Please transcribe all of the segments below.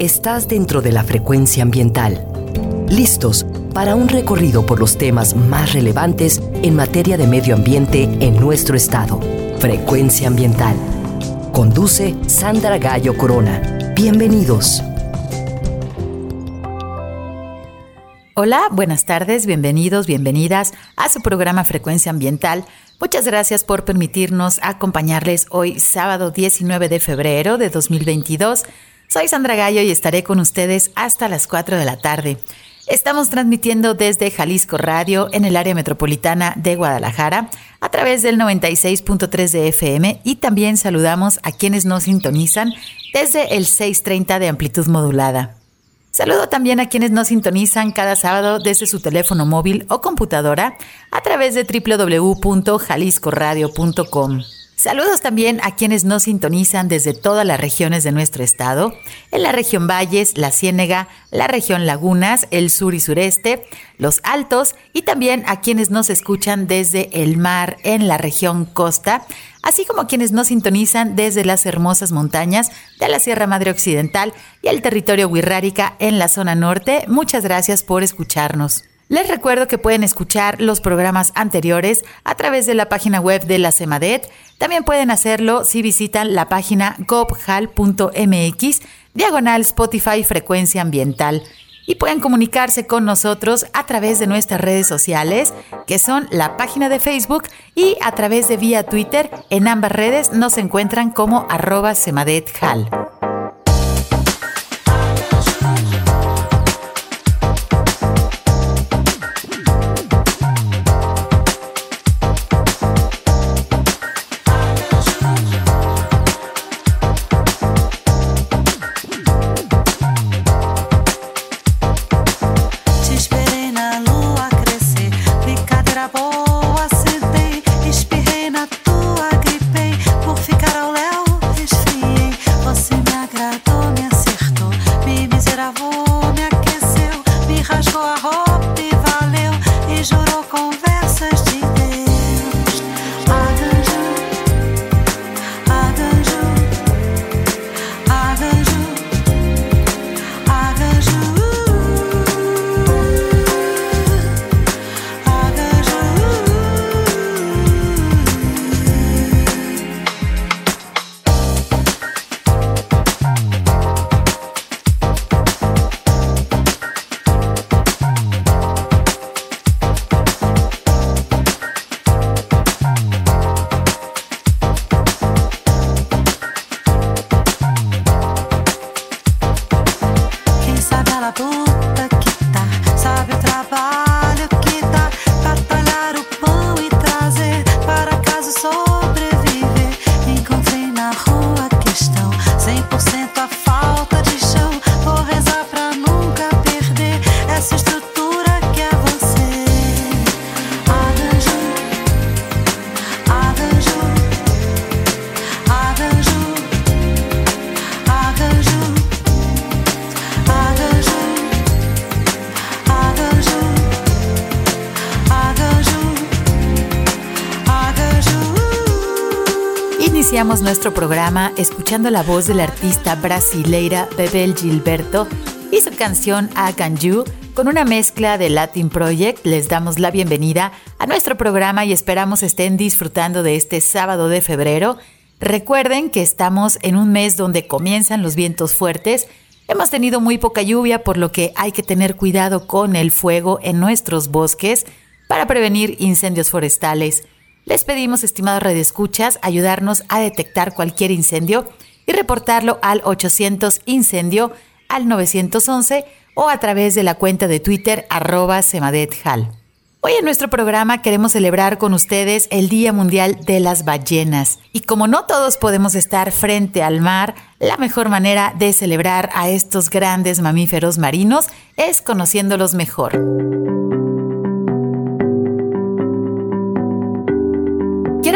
Estás dentro de la frecuencia ambiental. Listos para un recorrido por los temas más relevantes en materia de medio ambiente en nuestro estado. Frecuencia ambiental. Conduce Sandra Gallo Corona. Bienvenidos. Hola, buenas tardes, bienvenidos, bienvenidas a su programa Frecuencia Ambiental. Muchas gracias por permitirnos acompañarles hoy sábado 19 de febrero de 2022 soy Sandra Gallo y estaré con ustedes hasta las 4 de la tarde. Estamos transmitiendo desde Jalisco Radio en el área metropolitana de Guadalajara a través del 96.3 de FM y también saludamos a quienes nos sintonizan desde el 630 de amplitud modulada. Saludo también a quienes nos sintonizan cada sábado desde su teléfono móvil o computadora a través de www.jaliscoradio.com. Saludos también a quienes nos sintonizan desde todas las regiones de nuestro estado, en la región Valles, la Ciénega, la región Lagunas, el sur y sureste, los Altos y también a quienes nos escuchan desde el mar en la región Costa, así como quienes nos sintonizan desde las hermosas montañas de la Sierra Madre Occidental y el territorio Huirrárica en la zona norte. Muchas gracias por escucharnos. Les recuerdo que pueden escuchar los programas anteriores a través de la página web de la CEMADET. También pueden hacerlo si visitan la página gobhal.mx, diagonal Spotify Frecuencia Ambiental. Y pueden comunicarse con nosotros a través de nuestras redes sociales, que son la página de Facebook y a través de vía Twitter. En ambas redes nos encuentran como arroba semadethal. Nuestro programa escuchando la voz de la artista brasileira Bebel Gilberto y su canción I Can You con una mezcla de Latin Project. Les damos la bienvenida a nuestro programa y esperamos estén disfrutando de este sábado de febrero. Recuerden que estamos en un mes donde comienzan los vientos fuertes. Hemos tenido muy poca lluvia, por lo que hay que tener cuidado con el fuego en nuestros bosques para prevenir incendios forestales. Les pedimos, estimados redescuchas, ayudarnos a detectar cualquier incendio y reportarlo al 800 incendio al 911 o a través de la cuenta de Twitter arroba semadethal. Hoy en nuestro programa queremos celebrar con ustedes el Día Mundial de las Ballenas. Y como no todos podemos estar frente al mar, la mejor manera de celebrar a estos grandes mamíferos marinos es conociéndolos mejor.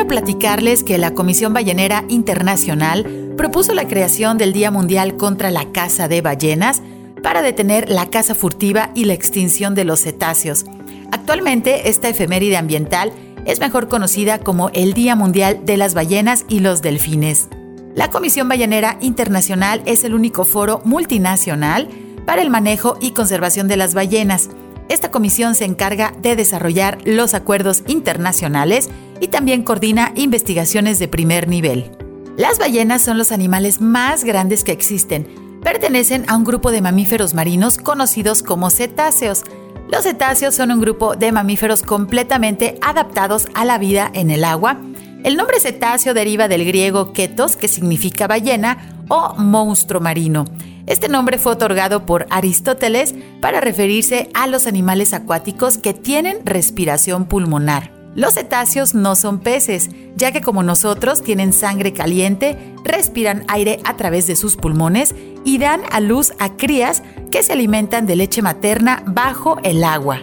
Platicarles que la Comisión Ballenera Internacional propuso la creación del Día Mundial contra la Caza de Ballenas para detener la caza furtiva y la extinción de los cetáceos. Actualmente, esta efeméride ambiental es mejor conocida como el Día Mundial de las Ballenas y los Delfines. La Comisión Ballenera Internacional es el único foro multinacional para el manejo y conservación de las ballenas. Esta comisión se encarga de desarrollar los acuerdos internacionales y también coordina investigaciones de primer nivel. Las ballenas son los animales más grandes que existen. Pertenecen a un grupo de mamíferos marinos conocidos como cetáceos. Los cetáceos son un grupo de mamíferos completamente adaptados a la vida en el agua el nombre cetáceo deriva del griego ketos, que significa ballena o monstruo marino. Este nombre fue otorgado por Aristóteles para referirse a los animales acuáticos que tienen respiración pulmonar. Los cetáceos no son peces, ya que como nosotros tienen sangre caliente, respiran aire a través de sus pulmones y dan a luz a crías que se alimentan de leche materna bajo el agua.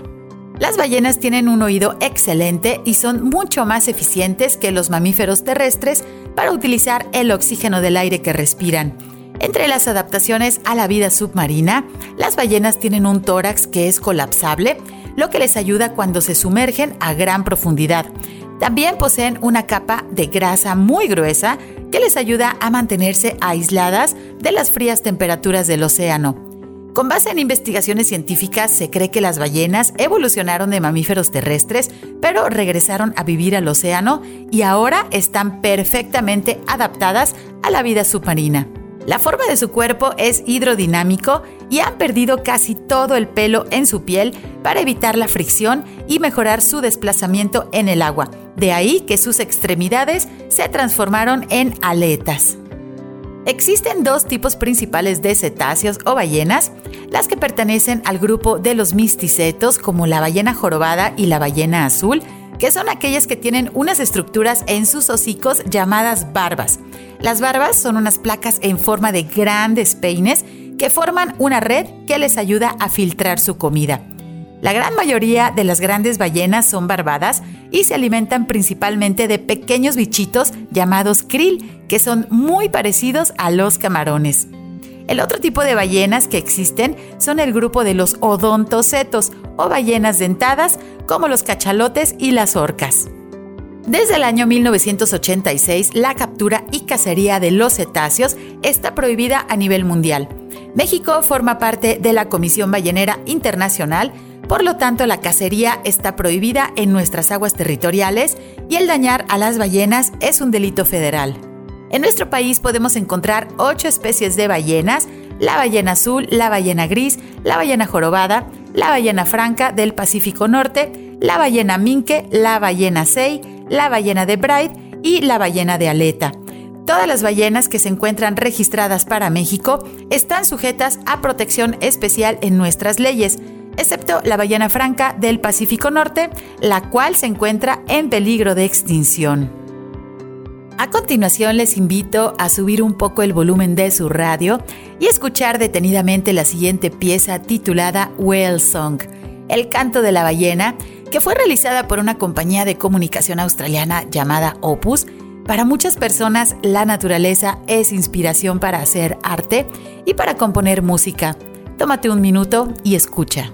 Las ballenas tienen un oído excelente y son mucho más eficientes que los mamíferos terrestres para utilizar el oxígeno del aire que respiran. Entre las adaptaciones a la vida submarina, las ballenas tienen un tórax que es colapsable, lo que les ayuda cuando se sumergen a gran profundidad. También poseen una capa de grasa muy gruesa que les ayuda a mantenerse aisladas de las frías temperaturas del océano. Con base en investigaciones científicas, se cree que las ballenas evolucionaron de mamíferos terrestres, pero regresaron a vivir al océano y ahora están perfectamente adaptadas a la vida submarina. La forma de su cuerpo es hidrodinámico y han perdido casi todo el pelo en su piel para evitar la fricción y mejorar su desplazamiento en el agua. De ahí que sus extremidades se transformaron en aletas. Existen dos tipos principales de cetáceos o ballenas, las que pertenecen al grupo de los misticetos como la ballena jorobada y la ballena azul, que son aquellas que tienen unas estructuras en sus hocicos llamadas barbas. Las barbas son unas placas en forma de grandes peines que forman una red que les ayuda a filtrar su comida. La gran mayoría de las grandes ballenas son barbadas y se alimentan principalmente de pequeños bichitos llamados krill, que son muy parecidos a los camarones. El otro tipo de ballenas que existen son el grupo de los odontocetos o ballenas dentadas, como los cachalotes y las orcas. Desde el año 1986, la captura y cacería de los cetáceos está prohibida a nivel mundial. México forma parte de la Comisión Ballenera Internacional, por lo tanto, la cacería está prohibida en nuestras aguas territoriales y el dañar a las ballenas es un delito federal. En nuestro país podemos encontrar ocho especies de ballenas, la ballena azul, la ballena gris, la ballena jorobada, la ballena franca del Pacífico Norte, la ballena minke, la ballena sei, la ballena de Bright y la ballena de aleta. Todas las ballenas que se encuentran registradas para México están sujetas a protección especial en nuestras leyes, excepto la ballena franca del Pacífico Norte, la cual se encuentra en peligro de extinción. A continuación les invito a subir un poco el volumen de su radio y escuchar detenidamente la siguiente pieza titulada Whale Song, el canto de la ballena, que fue realizada por una compañía de comunicación australiana llamada Opus. Para muchas personas la naturaleza es inspiración para hacer arte y para componer música. Tómate un minuto y escucha.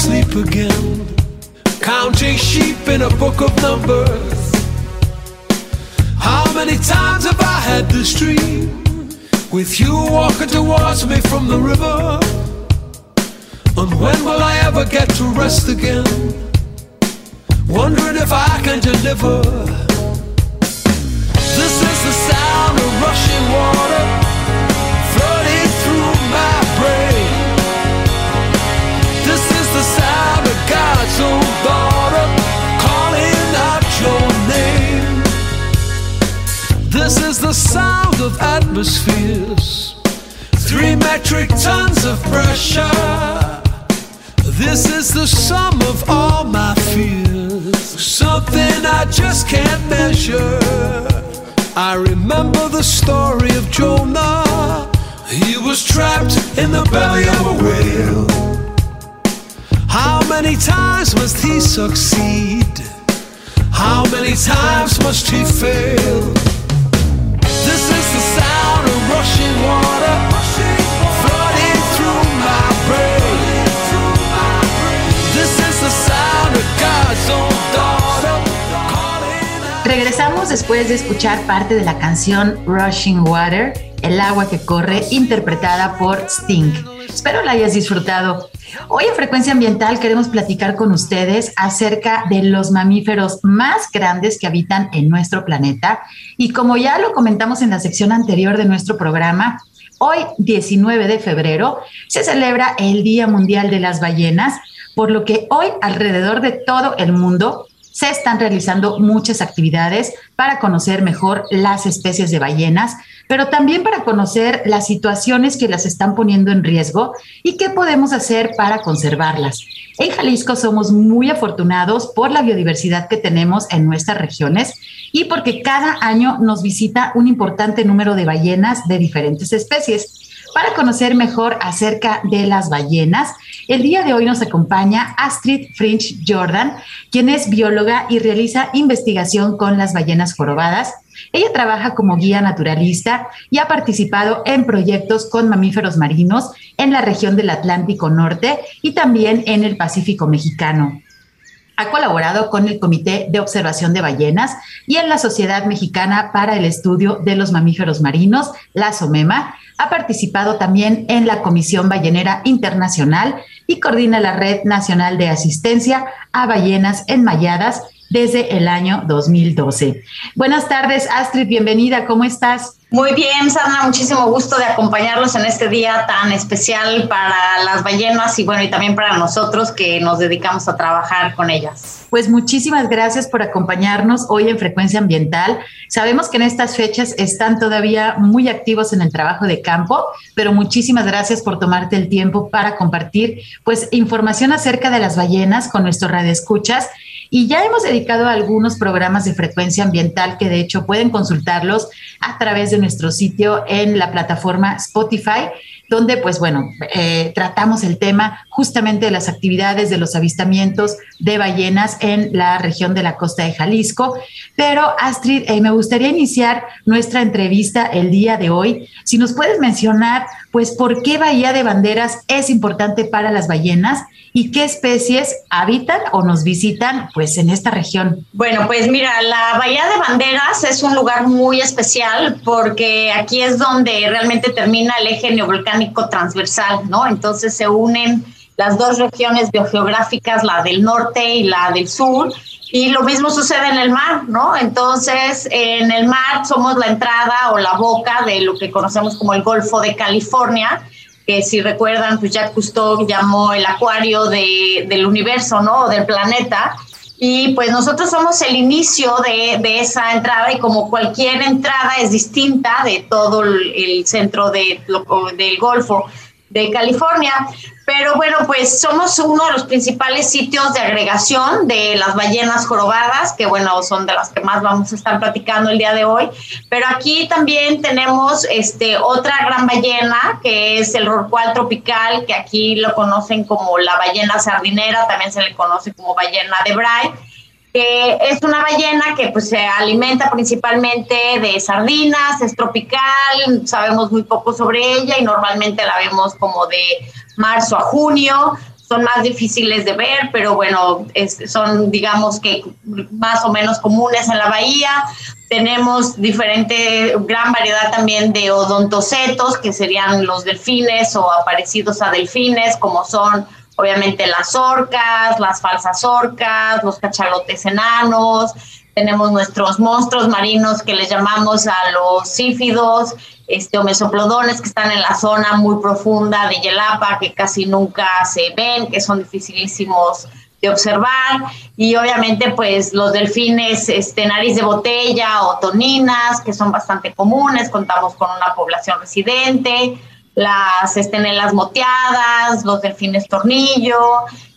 Sleep again? Counting sheep in a book of numbers. How many times have I had this dream? With you walking towards me from the river. And when will I ever get to rest again? Wondering if I can deliver This is the sound of rushing water This is the sound of atmospheres, three metric tons of pressure. This is the sum of all my fears, something I just can't measure. I remember the story of Jonah. He was trapped in the belly of a whale. Many times must he succeed? How many times must he fail? This is the sound of rushing water flooding through my brain. Regresamos después de escuchar parte de la canción Rushing Water, El agua que corre, interpretada por Sting. Espero la hayas disfrutado. Hoy en Frecuencia Ambiental queremos platicar con ustedes acerca de los mamíferos más grandes que habitan en nuestro planeta. Y como ya lo comentamos en la sección anterior de nuestro programa, hoy 19 de febrero se celebra el Día Mundial de las Ballenas, por lo que hoy alrededor de todo el mundo se están realizando muchas actividades para conocer mejor las especies de ballenas, pero también para conocer las situaciones que las están poniendo en riesgo y qué podemos hacer para conservarlas. En Jalisco somos muy afortunados por la biodiversidad que tenemos en nuestras regiones y porque cada año nos visita un importante número de ballenas de diferentes especies. Para conocer mejor acerca de las ballenas, el día de hoy nos acompaña Astrid Frinch Jordan, quien es bióloga y realiza investigación con las ballenas jorobadas. Ella trabaja como guía naturalista y ha participado en proyectos con mamíferos marinos en la región del Atlántico Norte y también en el Pacífico Mexicano. Ha colaborado con el Comité de Observación de Ballenas y en la Sociedad Mexicana para el Estudio de los Mamíferos Marinos, la SOMEMA. Ha participado también en la Comisión Ballenera Internacional y coordina la Red Nacional de Asistencia a Ballenas Enmayadas desde el año 2012. Buenas tardes, Astrid, bienvenida, ¿cómo estás? Muy bien, Sandra, muchísimo gusto de acompañarlos en este día tan especial para las ballenas y bueno, y también para nosotros que nos dedicamos a trabajar con ellas. Pues muchísimas gracias por acompañarnos hoy en Frecuencia Ambiental. Sabemos que en estas fechas están todavía muy activos en el trabajo de campo, pero muchísimas gracias por tomarte el tiempo para compartir pues información acerca de las ballenas con nuestros radioescuchas y ya hemos dedicado algunos programas de frecuencia ambiental que de hecho pueden consultarlos a través de nuestro sitio en la plataforma Spotify, donde pues bueno, eh, tratamos el tema justamente de las actividades de los avistamientos de ballenas en la región de la costa de Jalisco. Pero Astrid, eh, me gustaría iniciar nuestra entrevista el día de hoy. Si nos puedes mencionar pues por qué Bahía de Banderas es importante para las ballenas y qué especies habitan o nos visitan pues en esta región. Bueno, pues mira, la Bahía de Banderas es un lugar muy especial porque aquí es donde realmente termina el eje neovolcánico transversal, ¿no? Entonces se unen las dos regiones biogeográficas, la del norte y la del sur, y lo mismo sucede en el mar, ¿no? Entonces, en el mar somos la entrada o la boca de lo que conocemos como el Golfo de California, que si recuerdan, pues Jacques Cousteau llamó el acuario de, del universo, ¿no? Del planeta. Y pues nosotros somos el inicio de, de, esa entrada y como cualquier entrada es distinta de todo el, centro de, del Golfo de California. Pero bueno, pues somos uno de los principales sitios de agregación de las ballenas jorobadas, que bueno, son de las que más vamos a estar platicando el día de hoy. Pero aquí también tenemos este, otra gran ballena, que es el rorcual tropical, que aquí lo conocen como la ballena sardinera, también se le conoce como ballena de Bray que es una ballena que pues se alimenta principalmente de sardinas, es tropical, sabemos muy poco sobre ella y normalmente la vemos como de marzo a junio, son más difíciles de ver, pero bueno, son digamos que más o menos comunes en la bahía. Tenemos diferente, gran variedad también de odontocetos, que serían los delfines o aparecidos a delfines, como son obviamente las orcas, las falsas orcas, los cachalotes enanos, tenemos nuestros monstruos marinos que les llamamos a los sífidos, este, o mesoplodones que están en la zona muy profunda de Yelapa, que casi nunca se ven, que son dificilísimos de observar, y obviamente pues los delfines este, nariz de botella o toninas, que son bastante comunes, contamos con una población residente, las estenelas moteadas, los delfines tornillo,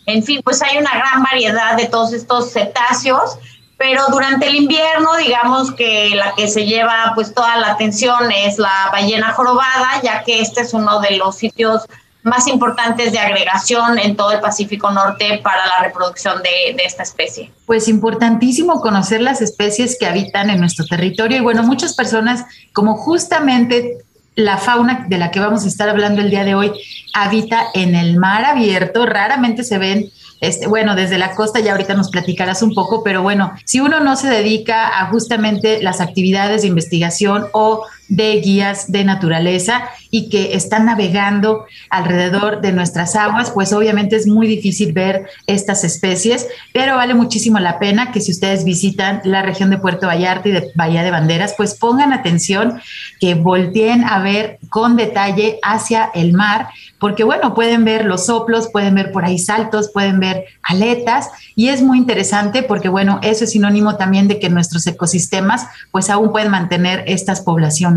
en fin, pues hay una gran variedad de todos estos cetáceos, pero durante el invierno, digamos que la que se lleva pues toda la atención es la ballena jorobada, ya que este es uno de los sitios más importantes de agregación en todo el Pacífico Norte para la reproducción de, de, esta especie. Pues importantísimo conocer las especies que habitan en nuestro territorio y bueno, muchas personas como justamente la fauna de la que vamos a estar hablando el día de hoy habita en el mar abierto, raramente se ven este, bueno, desde la costa ya ahorita nos platicarás un poco, pero bueno, si uno no se dedica a justamente las actividades de investigación o de guías de naturaleza y que están navegando alrededor de nuestras aguas, pues obviamente es muy difícil ver estas especies, pero vale muchísimo la pena que si ustedes visitan la región de Puerto Vallarta y de Bahía de Banderas, pues pongan atención, que volteen a ver con detalle hacia el mar, porque bueno, pueden ver los soplos, pueden ver por ahí saltos, pueden ver aletas y es muy interesante porque bueno, eso es sinónimo también de que nuestros ecosistemas pues aún pueden mantener estas poblaciones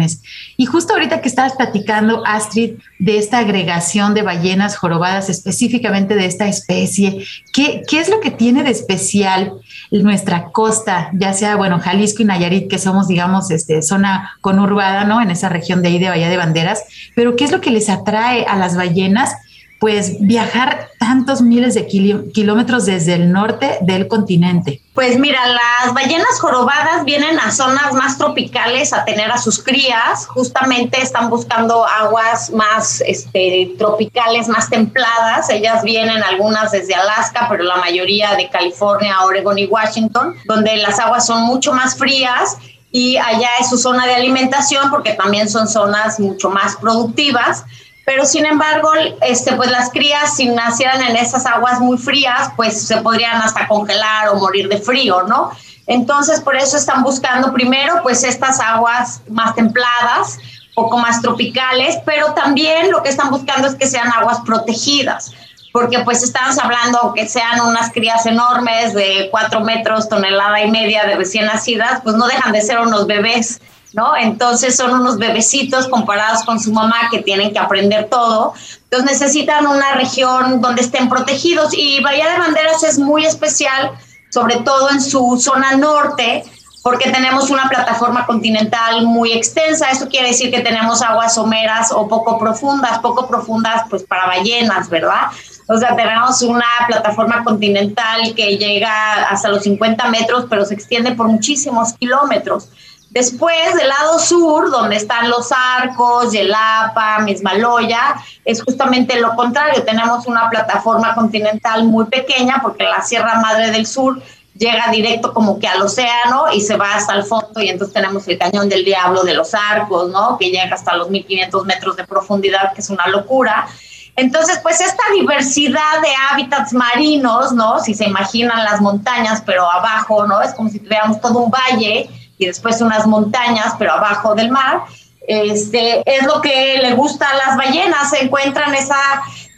y justo ahorita que estabas platicando, Astrid, de esta agregación de ballenas jorobadas, específicamente de esta especie, ¿qué, qué es lo que tiene de especial nuestra costa, ya sea, bueno, Jalisco y Nayarit, que somos, digamos, este, zona conurbada, ¿no? En esa región de ahí de Bahía de Banderas, pero ¿qué es lo que les atrae a las ballenas? Pues viajar tantos miles de kilómetros desde el norte del continente? Pues mira, las ballenas jorobadas vienen a zonas más tropicales a tener a sus crías, justamente están buscando aguas más este, tropicales, más templadas, ellas vienen algunas desde Alaska, pero la mayoría de California, Oregon y Washington, donde las aguas son mucho más frías y allá es su zona de alimentación porque también son zonas mucho más productivas pero sin embargo, este, pues las crías, si nacieran en esas aguas muy frías, pues se podrían hasta congelar o morir de frío, ¿no? Entonces, por eso están buscando primero, pues estas aguas más templadas, poco más tropicales, pero también lo que están buscando es que sean aguas protegidas, porque pues estamos hablando, aunque sean unas crías enormes de cuatro metros, tonelada y media de recién nacidas, pues no dejan de ser unos bebés ¿no? Entonces son unos bebecitos comparados con su mamá que tienen que aprender todo. Entonces necesitan una región donde estén protegidos y Bahía de Banderas es muy especial, sobre todo en su zona norte, porque tenemos una plataforma continental muy extensa. Eso quiere decir que tenemos aguas someras o poco profundas, poco profundas pues para ballenas, ¿verdad? O sea, tenemos una plataforma continental que llega hasta los 50 metros, pero se extiende por muchísimos kilómetros. Después, del lado sur, donde están los arcos, Yelapa, Mismaloya, es justamente lo contrario. Tenemos una plataforma continental muy pequeña porque la Sierra Madre del Sur llega directo como que al océano y se va hasta el fondo y entonces tenemos el cañón del diablo de los arcos, ¿no? Que llega hasta los 1500 metros de profundidad, que es una locura. Entonces, pues esta diversidad de hábitats marinos, ¿no? Si se imaginan las montañas, pero abajo, ¿no? Es como si tuviéramos todo un valle y después unas montañas, pero abajo del mar, este, es lo que le gusta a las ballenas, encuentran esa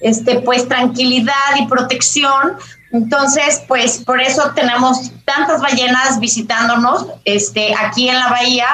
este, pues tranquilidad y protección. Entonces, pues por eso tenemos tantas ballenas visitándonos este, aquí en la bahía,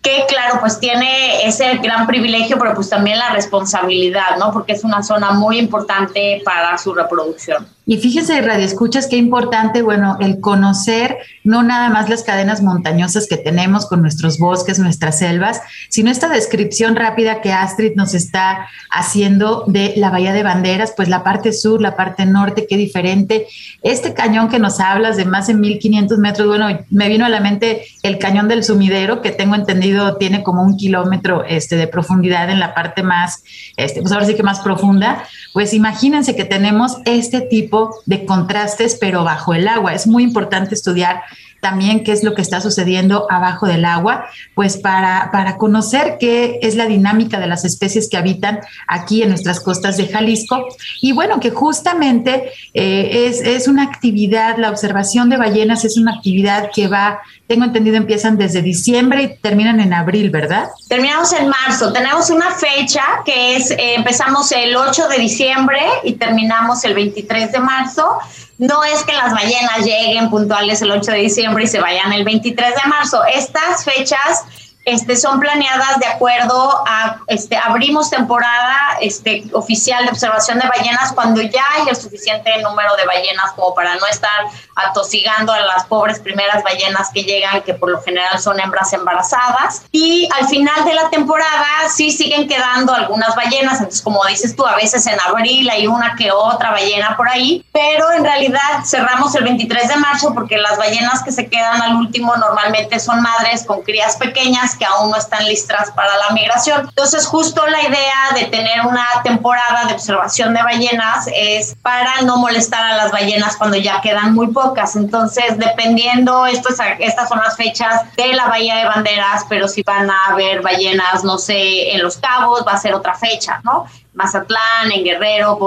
que claro, pues tiene ese gran privilegio, pero pues también la responsabilidad, ¿no? Porque es una zona muy importante para su reproducción. Y fíjese, Radio Escuchas, qué importante, bueno, el conocer no nada más las cadenas montañosas que tenemos con nuestros bosques, nuestras selvas, sino esta descripción rápida que Astrid nos está haciendo de la Bahía de Banderas, pues la parte sur, la parte norte, qué diferente. Este cañón que nos hablas de más de 1500 metros, bueno, me vino a la mente el cañón del sumidero, que tengo entendido tiene como un kilómetro este, de profundidad en la parte más, este, pues ahora sí que más profunda. Pues imagínense que tenemos este tipo de contrastes, pero bajo el agua. Es muy importante estudiar también qué es lo que está sucediendo abajo del agua, pues para, para conocer qué es la dinámica de las especies que habitan aquí en nuestras costas de Jalisco. Y bueno, que justamente eh, es, es una actividad, la observación de ballenas es una actividad que va tengo entendido, empiezan desde diciembre y terminan en abril, ¿verdad? Terminamos en marzo. Tenemos una fecha que es, eh, empezamos el 8 de diciembre y terminamos el 23 de marzo. No es que las ballenas lleguen puntuales el 8 de diciembre y se vayan el 23 de marzo. Estas fechas este, son planeadas de acuerdo a, este, abrimos temporada este, oficial de observación de ballenas cuando ya hay el suficiente número de ballenas como para no estar atosigando a las pobres primeras ballenas que llegan, que por lo general son hembras embarazadas. Y al final de la temporada sí siguen quedando algunas ballenas, entonces como dices tú, a veces en abril hay una que otra ballena por ahí, pero en realidad cerramos el 23 de marzo porque las ballenas que se quedan al último normalmente son madres con crías pequeñas que aún no están listas para la migración. Entonces, justo la idea de tener una temporada de observación de ballenas es para no molestar a las ballenas cuando ya quedan muy pocas. Entonces, dependiendo, esto estas son las fechas de la Bahía de Banderas, pero si van a haber ballenas, no sé, en Los Cabos, va a ser otra fecha, ¿no? Mazatlán, en Guerrero,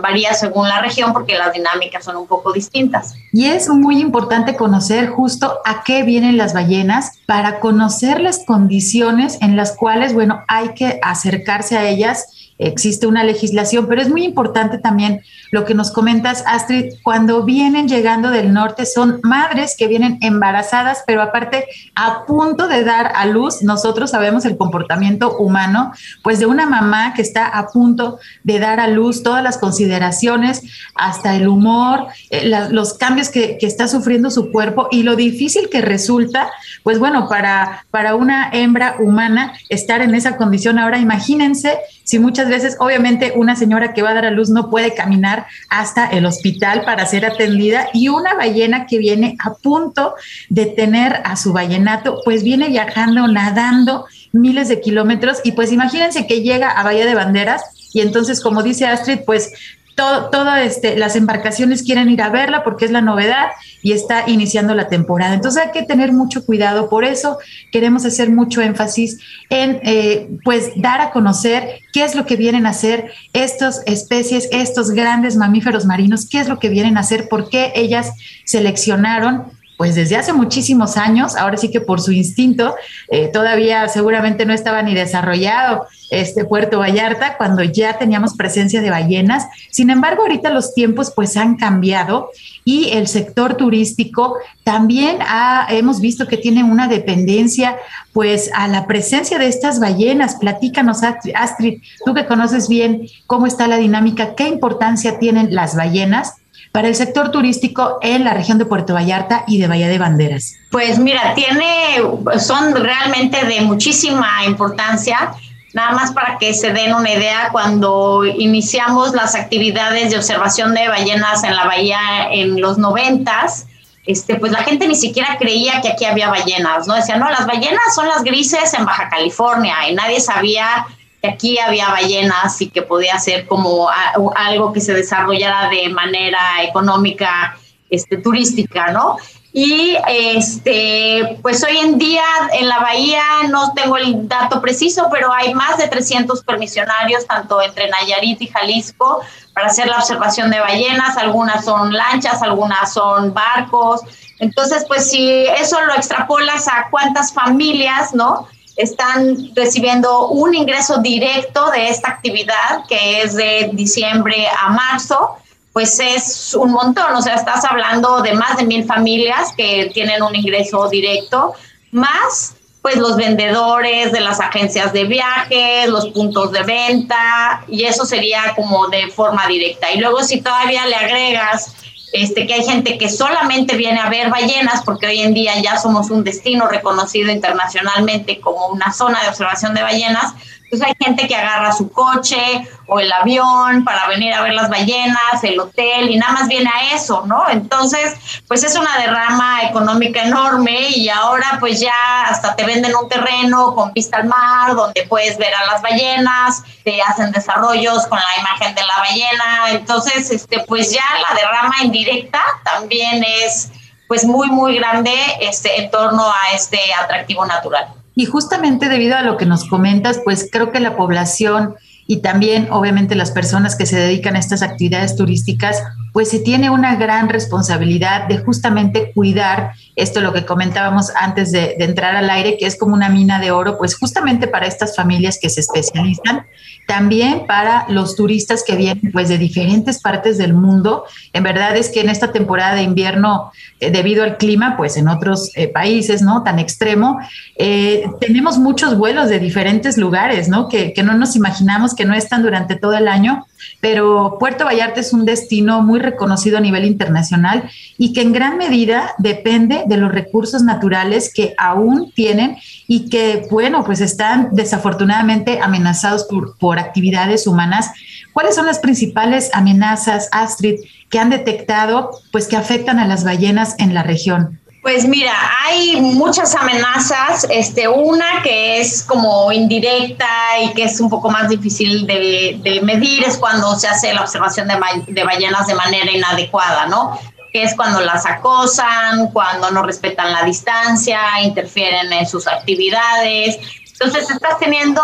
varía según la región porque las dinámicas son un poco distintas. Y es muy importante conocer justo a qué vienen las ballenas para conocer las condiciones en las cuales, bueno, hay que acercarse a ellas existe una legislación, pero es muy importante también lo que nos comentas, Astrid, cuando vienen llegando del norte son madres que vienen embarazadas, pero aparte a punto de dar a luz, nosotros sabemos el comportamiento humano, pues de una mamá que está a punto de dar a luz, todas las consideraciones, hasta el humor, eh, los cambios que, que, está sufriendo su cuerpo y lo difícil que resulta, pues bueno, para, para una hembra humana estar en esa condición. Ahora imagínense si muchas veces, obviamente, una señora que va a dar a luz no puede caminar hasta el hospital para ser atendida y una ballena que viene a punto de tener a su ballenato, pues viene viajando, nadando miles de kilómetros y pues imagínense que llega a Bahía de Banderas y entonces, como dice Astrid, pues todo, este, las embarcaciones quieren ir a verla porque es la novedad y está iniciando la temporada. Entonces hay que tener mucho cuidado. Por eso queremos hacer mucho énfasis en, eh, pues, dar a conocer qué es lo que vienen a hacer estas especies, estos grandes mamíferos marinos, qué es lo que vienen a hacer, por qué ellas seleccionaron pues desde hace muchísimos años, ahora sí que por su instinto, eh, todavía seguramente no estaba ni desarrollado este Puerto Vallarta cuando ya teníamos presencia de ballenas. Sin embargo, ahorita los tiempos pues han cambiado y el sector turístico también ha, hemos visto que tiene una dependencia pues a la presencia de estas ballenas. Platícanos, Astrid, tú que conoces bien cómo está la dinámica, qué importancia tienen las ballenas para el sector turístico en la región de Puerto Vallarta y de Bahía de Banderas? Pues mira, tiene, son realmente de muchísima importancia. Nada más para que se den una idea, cuando iniciamos las actividades de observación de ballenas en la bahía en los noventas, este, pues la gente ni siquiera creía que aquí había ballenas, ¿no? Decían, no, las ballenas son las grises en Baja California y nadie sabía aquí había ballenas y que podía ser como algo que se desarrollara de manera económica, este, turística, ¿no? Y este, pues hoy en día en la bahía no tengo el dato preciso, pero hay más de 300 permisionarios, tanto entre Nayarit y Jalisco, para hacer la observación de ballenas. Algunas son lanchas, algunas son barcos. Entonces, pues si eso lo extrapolas a cuántas familias, ¿no? Están recibiendo un ingreso directo de esta actividad que es de diciembre a marzo, pues es un montón, o sea, estás hablando de más de mil familias que tienen un ingreso directo, más pues los vendedores de las agencias de viajes, los puntos de venta, y eso sería como de forma directa. Y luego si todavía le agregas este, que hay gente que solamente viene a ver ballenas, porque hoy en día ya somos un destino reconocido internacionalmente como una zona de observación de ballenas, pues hay gente que agarra su coche o el avión para venir a ver las ballenas, el hotel y nada más viene a eso, ¿no? Entonces, pues es una derrama económica enorme y ahora pues ya hasta te venden un terreno con vista al mar donde puedes ver a las ballenas, te hacen desarrollos con la imagen de la ballena, entonces este pues ya la derrama indirecta también es pues muy muy grande este en torno a este atractivo natural. Y justamente debido a lo que nos comentas, pues creo que la población y también obviamente las personas que se dedican a estas actividades turísticas, pues se tiene una gran responsabilidad de justamente cuidar esto, lo que comentábamos antes de, entrar al aire, que es como una mina de oro, pues justamente para estas familias que se especializan, también para los turistas que vienen pues de diferentes partes del mundo. En verdad es que en esta temporada de invierno, eh, debido al clima, pues en otros eh, países, ¿no? Tan extremo, eh, tenemos muchos vuelos de diferentes lugares, ¿no? Que no nos imaginamos que no están durante todo el año pero Puerto Vallarta es un destino muy reconocido a nivel internacional y que en gran medida depende de los recursos naturales que aún tienen y que, bueno, pues están desafortunadamente amenazados por, por actividades humanas. ¿Cuáles son las principales amenazas, Astrid, que han detectado, pues que afectan a las ballenas en la región? Pues mira, hay muchas amenazas. Este, una que es como indirecta y que es un poco más difícil de, medir es cuando se hace la observación de, de, ballenas de manera inadecuada, ¿no? Que es cuando las acosan, cuando no respetan la distancia, interfieren en sus actividades. Entonces estás teniendo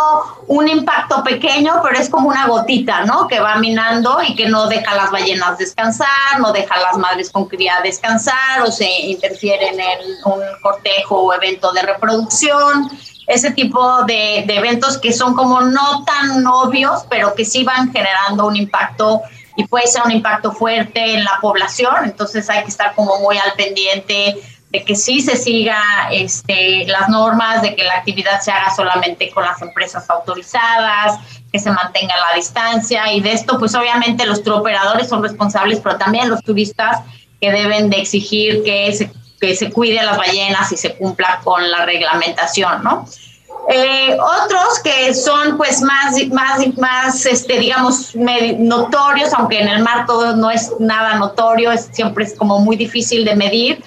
un impacto pequeño, pero es como una gotita, ¿no? Que va minando y que no deja a las ballenas descansar, no deja a las madres con cría descansar o se interfieren en un cortejo o evento de reproducción. Ese tipo de, de eventos que son como no tan obvios, pero que sí van generando un impacto y puede ser un impacto fuerte en la población. Entonces hay que estar como muy al pendiente de que sí se siga este, las normas, de que la actividad se haga solamente con las empresas autorizadas, que se mantenga la distancia y de esto pues obviamente los operadores son responsables, pero también los turistas que deben de exigir que se, que se cuide a las ballenas y se cumpla con la reglamentación, ¿no? Eh, otros que son pues más, más, más este, digamos, notorios, aunque en el mar todo no es nada notorio, es, siempre es como muy difícil de medir,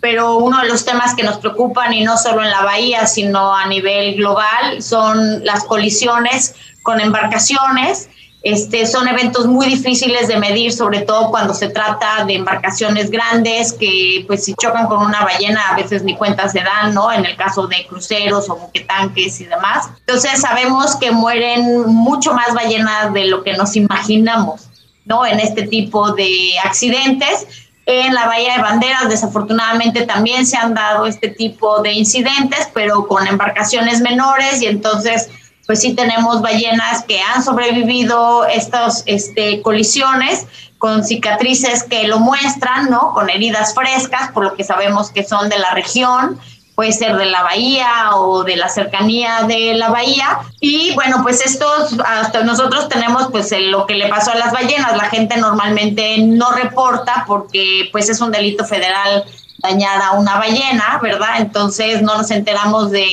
pero uno de los temas que nos preocupan, y no solo en la bahía, sino a nivel global, son las colisiones con embarcaciones. Este, son eventos muy difíciles de medir, sobre todo cuando se trata de embarcaciones grandes que, pues, si chocan con una ballena, a veces ni cuenta se dan, ¿no? En el caso de cruceros o buquetanques y demás. Entonces, sabemos que mueren mucho más ballenas de lo que nos imaginamos, ¿no? En este tipo de accidentes en la Bahía de Banderas, desafortunadamente, también se han dado este tipo de incidentes, pero con embarcaciones menores. Y entonces, pues sí tenemos ballenas que han sobrevivido estas este, colisiones con cicatrices que lo muestran, ¿no? Con heridas frescas, por lo que sabemos que son de la región puede ser de la bahía o de la cercanía de la bahía. Y bueno, pues estos, hasta nosotros tenemos pues lo que le pasó a las ballenas. La gente normalmente no reporta porque pues es un delito federal dañar a una ballena, ¿verdad? Entonces no nos enteramos de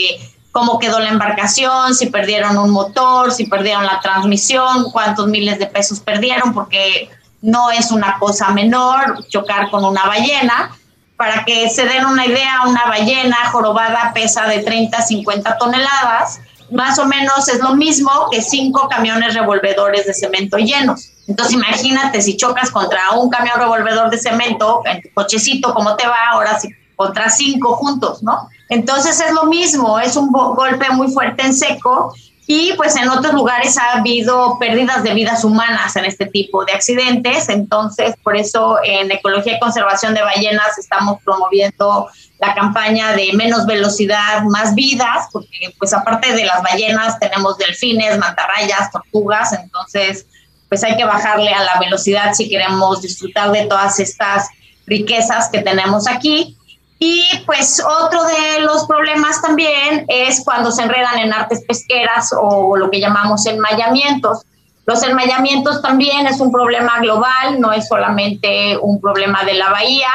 cómo quedó la embarcación, si perdieron un motor, si perdieron la transmisión, cuántos miles de pesos perdieron, porque no es una cosa menor chocar con una ballena para que se den una idea, una ballena jorobada pesa de 30 a 50 toneladas, más o menos es lo mismo que cinco camiones revolvedores de cemento llenos. Entonces imagínate si chocas contra un camión revolvedor de cemento, en tu cochecito, ¿cómo te va? Ahora sí, contra cinco juntos, ¿no? Entonces es lo mismo, es un golpe muy fuerte en seco y pues en otros lugares ha habido pérdidas de vidas humanas en este tipo de accidentes. Entonces, por eso en Ecología y Conservación de Ballenas estamos promoviendo la campaña de menos velocidad, más vidas, porque pues aparte de las ballenas tenemos delfines, mantarrayas, tortugas, entonces pues hay que bajarle a la velocidad si queremos disfrutar de todas estas riquezas que tenemos aquí. Y pues otro de los problemas también es cuando se enredan en artes pesqueras o lo que llamamos enmayamientos. Los enmayamientos también es un problema global, no es solamente un problema de la bahía.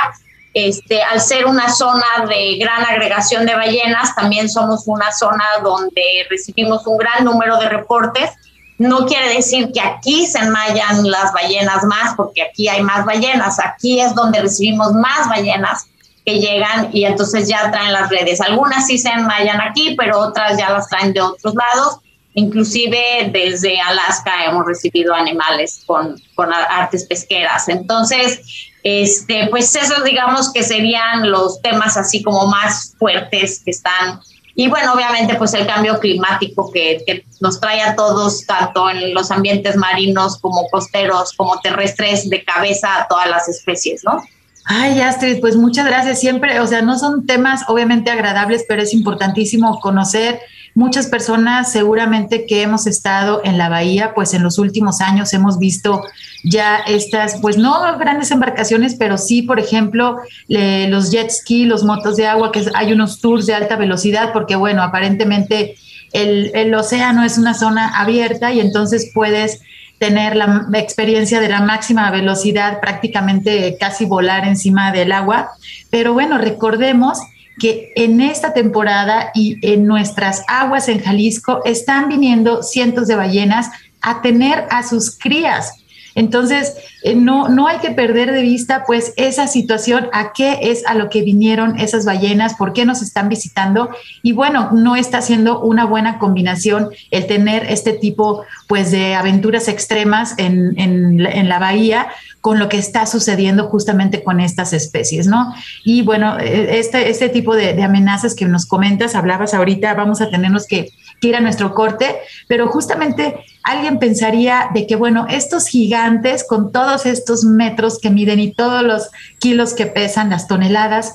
Este, al ser una zona de gran agregación de ballenas, también somos una zona donde recibimos un gran número de reportes. No quiere decir que aquí se enmayan las ballenas más, porque aquí hay más ballenas. Aquí es donde recibimos más ballenas que llegan y entonces ya traen las redes. Algunas sí se enmayan aquí, pero otras ya las traen de otros lados. Inclusive desde Alaska hemos recibido animales con, con artes pesqueras. Entonces, este, pues esos digamos que serían los temas así como más fuertes que están. Y bueno, obviamente pues el cambio climático que, que nos trae a todos, tanto en los ambientes marinos como costeros, como terrestres, de cabeza a todas las especies, ¿no? Ay, Astrid, pues muchas gracias. Siempre, o sea, no son temas obviamente agradables, pero es importantísimo conocer. Muchas personas seguramente que hemos estado en la bahía, pues en los últimos años hemos visto ya estas, pues no grandes embarcaciones, pero sí, por ejemplo, los jet ski, los motos de agua, que hay unos tours de alta velocidad, porque bueno, aparentemente el, el océano es una zona abierta y entonces puedes tener la experiencia de la máxima velocidad, prácticamente casi volar encima del agua. Pero bueno, recordemos que en esta temporada y en nuestras aguas en Jalisco están viniendo cientos de ballenas a tener a sus crías. Entonces, eh, no, no hay que perder de vista pues esa situación, a qué es a lo que vinieron esas ballenas, por qué nos están visitando. Y bueno, no está siendo una buena combinación el tener este tipo pues de aventuras extremas en, en la bahía con lo que está sucediendo justamente con estas especies, ¿no? Y bueno, eh, este, este tipo de, amenazas que nos comentas, hablabas ahorita, vamos a tenernos que, que ir a nuestro corte, pero justamente alguien pensaría de que, bueno, estos gigantes con todos estos metros que miden y todos los kilos que pesan, las toneladas,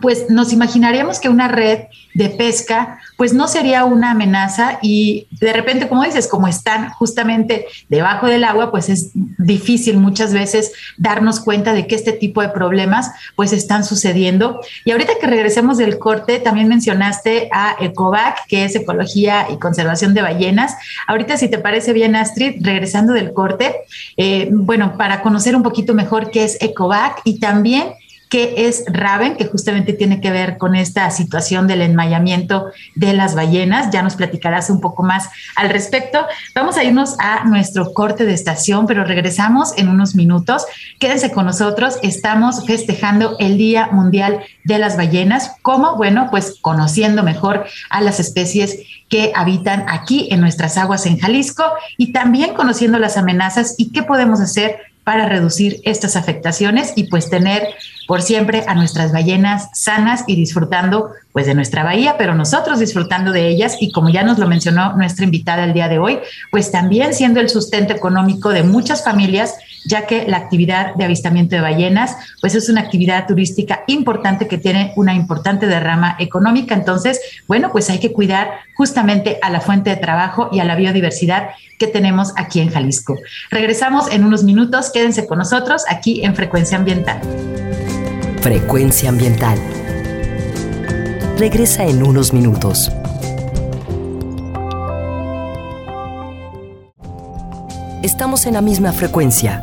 pues nos imaginaríamos que una red de pesca pues no sería una amenaza y de repente, como dices, como están justamente debajo del agua, pues es difícil muchas veces darnos cuenta de que este tipo de problemas pues están sucediendo. Y ahorita que regresemos del corte, también mencionaste a ECOVAC, que es Ecología y Conservación de Ballenas. Ahorita, si te parece bien, Astrid, regresando del corte, eh, bueno, para conocer un poquito mejor qué es ECOVAC y también que es Raven, que justamente tiene que ver con esta situación del enmayamiento de las ballenas. Ya nos platicarás un poco más al respecto. Vamos a irnos a nuestro corte de estación, pero regresamos en unos minutos. Quédense con nosotros. Estamos festejando el Día Mundial de las Ballenas. ¿Cómo? Bueno, pues conociendo mejor a las especies que habitan aquí en nuestras aguas en Jalisco y también conociendo las amenazas y qué podemos hacer para reducir estas afectaciones y pues tener por siempre a nuestras ballenas sanas y disfrutando pues de nuestra bahía, pero nosotros disfrutando de ellas. Y como ya nos lo mencionó nuestra invitada el día de hoy, pues también siendo el sustento económico de muchas familias, ya que la actividad de avistamiento de ballenas pues es una actividad turística importante que tiene una importante derrama económica, entonces, bueno, pues hay que cuidar justamente a la fuente de trabajo y a la biodiversidad que tenemos aquí en Jalisco. Regresamos en unos minutos, quédense con nosotros aquí en Frecuencia Ambiental. Frecuencia ambiental. Regresa en unos minutos. Estamos en la misma frecuencia.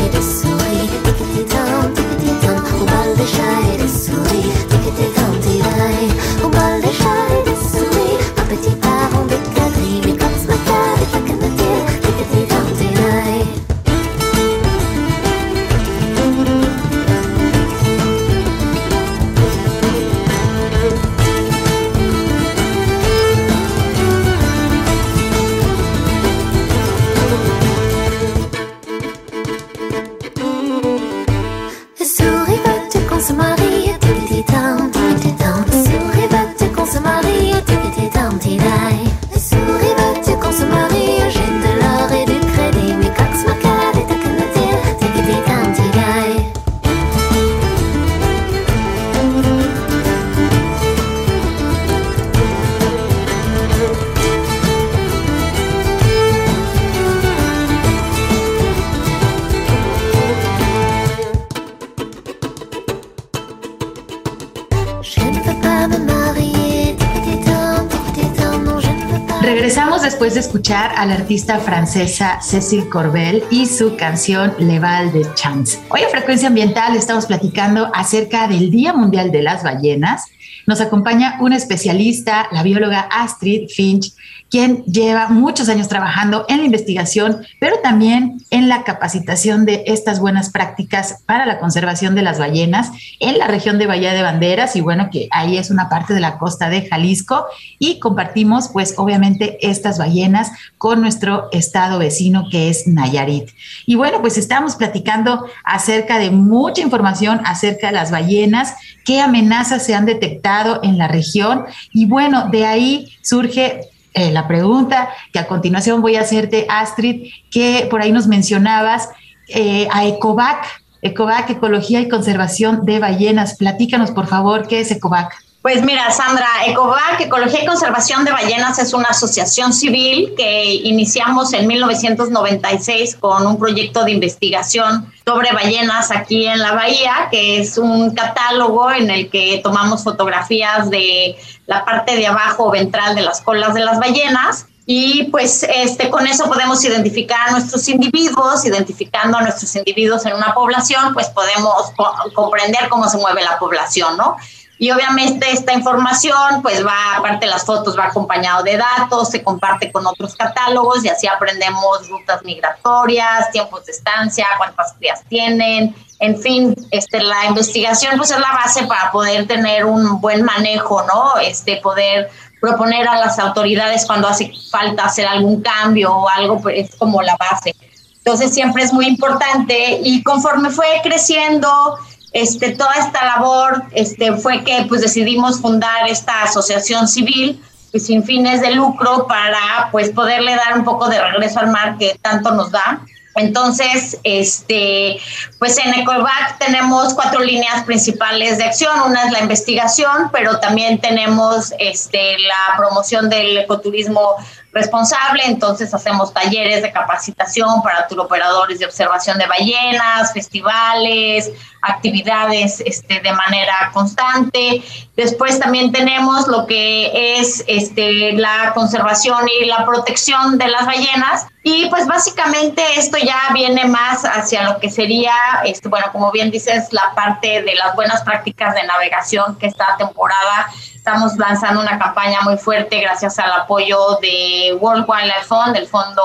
Regresamos después de escuchar a la artista francesa Cécile Corbel y su canción Le Val de Chance. Hoy en Frecuencia Ambiental estamos platicando acerca del Día Mundial de las Ballenas. Nos acompaña una especialista, la bióloga Astrid Finch, quien lleva muchos años trabajando en la investigación, pero también en la capacitación de estas buenas prácticas para la conservación de las ballenas en la región de Bahía de Banderas. Y bueno, que ahí es una parte de la costa de Jalisco. Y compartimos pues obviamente estas ballenas con nuestro estado vecino que es Nayarit. Y bueno, pues estamos platicando acerca de mucha información acerca de las ballenas, qué amenazas se han detectado en la región. Y bueno, de ahí surge eh, la pregunta que a continuación voy a hacerte, Astrid, que por ahí nos mencionabas eh, a ECOVAC, ECOVAC, Ecología y Conservación de Ballenas. Platícanos, por favor, ¿qué es ECOVAC? Pues mira, Sandra, ECOVAC, Ecología y Conservación de Ballenas, es una asociación civil que iniciamos en 1996 con un proyecto de investigación sobre ballenas aquí en la bahía, que es un catálogo en el que tomamos fotografías de la parte de abajo ventral de las colas de las ballenas y pues este, con eso podemos identificar a nuestros individuos, identificando a nuestros individuos en una población, pues podemos comprender cómo se mueve la población, ¿no? Y obviamente esta información, pues va, aparte de las fotos, va acompañado de datos, se comparte con otros catálogos y así aprendemos rutas migratorias, tiempos de estancia, cuántas crías tienen, en fin, este, la investigación pues es la base para poder tener un buen manejo, ¿no? Este, poder proponer a las autoridades cuando hace falta hacer algún cambio o algo, pues es como la base. Entonces siempre es muy importante y conforme fue creciendo este, toda esta labor este, fue que pues, decidimos fundar esta asociación civil pues, sin fines de lucro para pues, poderle dar un poco de regreso al mar que tanto nos da. Entonces, este, pues en Ecovac tenemos cuatro líneas principales de acción. Una es la investigación, pero también tenemos este, la promoción del ecoturismo responsable, entonces hacemos talleres de capacitación para turoperadores de observación de ballenas, festivales, actividades este, de manera constante. Después también tenemos lo que es este, la conservación y la protección de las ballenas. Y pues básicamente esto ya viene más hacia lo que sería, este, bueno, como bien dices, la parte de las buenas prácticas de navegación que esta temporada Estamos lanzando una campaña muy fuerte gracias al apoyo de World Wildlife Fund, del Fondo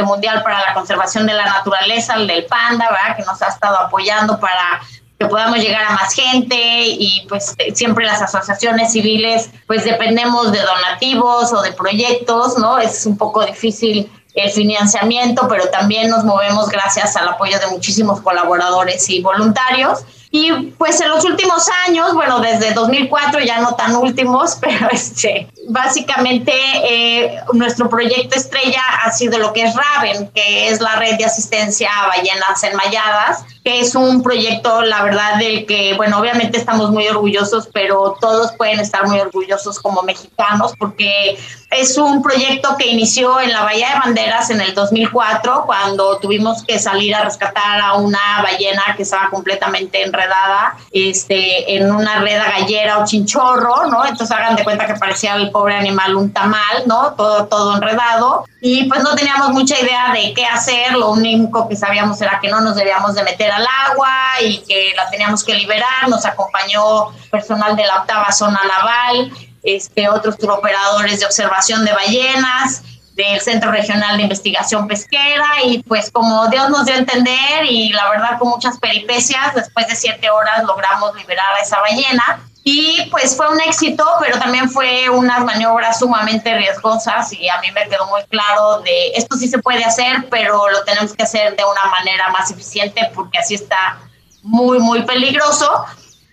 Mundial para la Conservación de la Naturaleza, el del Panda, ¿verdad? que nos ha estado apoyando para que podamos llegar a más gente y pues siempre las asociaciones civiles pues dependemos de donativos o de proyectos, ¿no? Es un poco difícil el financiamiento, pero también nos movemos gracias al apoyo de muchísimos colaboradores y voluntarios. Y pues en los últimos años, bueno, desde 2004, ya no tan últimos, pero este, básicamente eh, nuestro proyecto estrella ha sido lo que es RAVEN, que es la red de asistencia a ballenas enmayadas, que es un proyecto, la verdad, del que, bueno, obviamente estamos muy orgullosos, pero todos pueden estar muy orgullosos como mexicanos, porque es un proyecto que inició en la Bahía de Banderas en el 2004, cuando tuvimos que salir a rescatar a una ballena que estaba completamente enredada este, en una red gallera o chinchorro, ¿no? Entonces hagan de cuenta que parecía el pobre animal un tamal, ¿no? Todo, todo enredado. Y pues no teníamos mucha idea de qué hacer, lo único que sabíamos era que no nos debíamos de meter al agua y que la teníamos que liberar. Nos acompañó personal de la octava zona naval este, otros operadores de observación de ballenas, del Centro Regional de Investigación Pesquera y pues como Dios nos dio a entender y la verdad con muchas peripecias, después de siete horas logramos liberar a esa ballena y pues fue un éxito, pero también fue unas maniobras sumamente riesgosas y a mí me quedó muy claro de esto sí se puede hacer, pero lo tenemos que hacer de una manera más eficiente porque así está muy, muy peligroso.